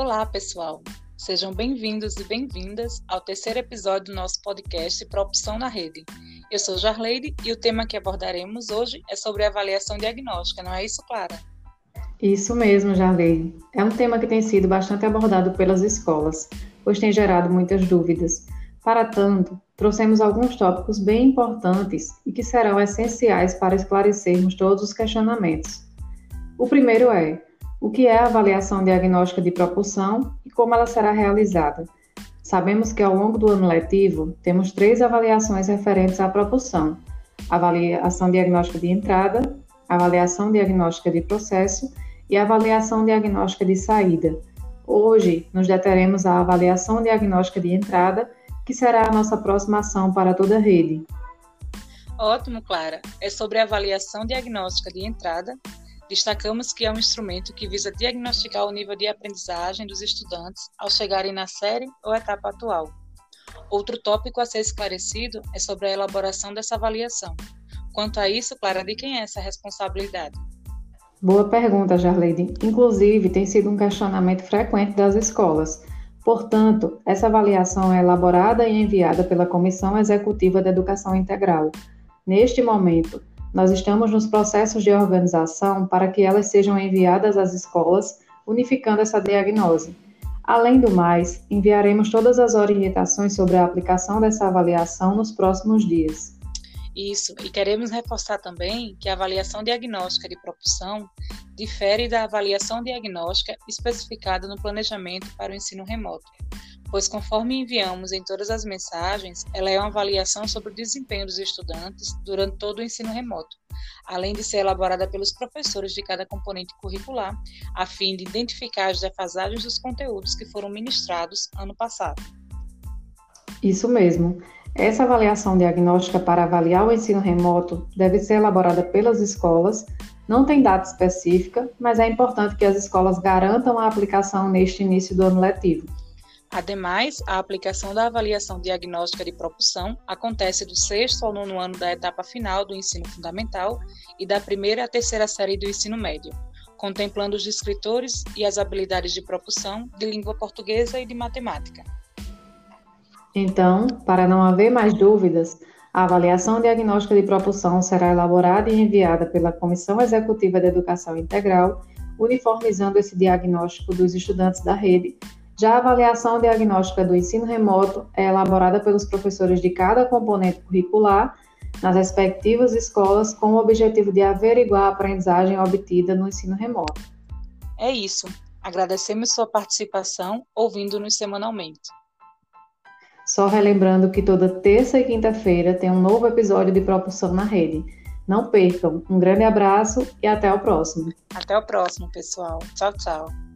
Olá, pessoal. Sejam bem-vindos e bem-vindas ao terceiro episódio do nosso podcast Propulsão na Rede. Eu sou Jarleide e o tema que abordaremos hoje é sobre avaliação diagnóstica, não é isso, Clara? Isso mesmo, Jarleide. É um tema que tem sido bastante abordado pelas escolas, pois tem gerado muitas dúvidas. Para tanto, trouxemos alguns tópicos bem importantes e que serão essenciais para esclarecermos todos os questionamentos. O primeiro é: o que é a avaliação diagnóstica de propulsão e como ela será realizada? Sabemos que ao longo do ano letivo temos três avaliações referentes à propulsão: avaliação diagnóstica de entrada, avaliação diagnóstica de processo e avaliação diagnóstica de saída. Hoje nos deteremos à avaliação diagnóstica de entrada, que será a nossa próxima ação para toda a rede. Ótimo, Clara. É sobre a avaliação diagnóstica de entrada Destacamos que é um instrumento que visa diagnosticar o nível de aprendizagem dos estudantes ao chegarem na série ou etapa atual. Outro tópico a ser esclarecido é sobre a elaboração dessa avaliação. Quanto a isso, Clara, de quem é essa responsabilidade? Boa pergunta, Jarleide. Inclusive, tem sido um questionamento frequente das escolas. Portanto, essa avaliação é elaborada e enviada pela Comissão Executiva de Educação Integral. Neste momento, nós estamos nos processos de organização para que elas sejam enviadas às escolas, unificando essa diagnose. Além do mais, enviaremos todas as orientações sobre a aplicação dessa avaliação nos próximos dias. Isso, e queremos reforçar também que a avaliação diagnóstica de propulsão difere da avaliação diagnóstica especificada no planejamento para o ensino remoto pois conforme enviamos em todas as mensagens, ela é uma avaliação sobre o desempenho dos estudantes durante todo o ensino remoto, além de ser elaborada pelos professores de cada componente curricular, a fim de identificar as defasagens dos conteúdos que foram ministrados ano passado. Isso mesmo. Essa avaliação diagnóstica para avaliar o ensino remoto deve ser elaborada pelas escolas. Não tem data específica, mas é importante que as escolas garantam a aplicação neste início do ano letivo. Ademais, a aplicação da avaliação diagnóstica de propulsão acontece do sexto ao nono ano da etapa final do ensino fundamental e da primeira à terceira série do ensino médio, contemplando os escritores e as habilidades de propulsão de língua portuguesa e de matemática. Então, para não haver mais dúvidas, a avaliação diagnóstica de propulsão será elaborada e enviada pela Comissão Executiva de Educação Integral, uniformizando esse diagnóstico dos estudantes da rede já a avaliação diagnóstica do ensino remoto é elaborada pelos professores de cada componente curricular nas respectivas escolas com o objetivo de averiguar a aprendizagem obtida no ensino remoto. É isso. Agradecemos sua participação ouvindo-nos semanalmente. Só relembrando que toda terça e quinta-feira tem um novo episódio de Propulsão na Rede. Não percam. Um grande abraço e até o próximo. Até o próximo, pessoal. Tchau, tchau.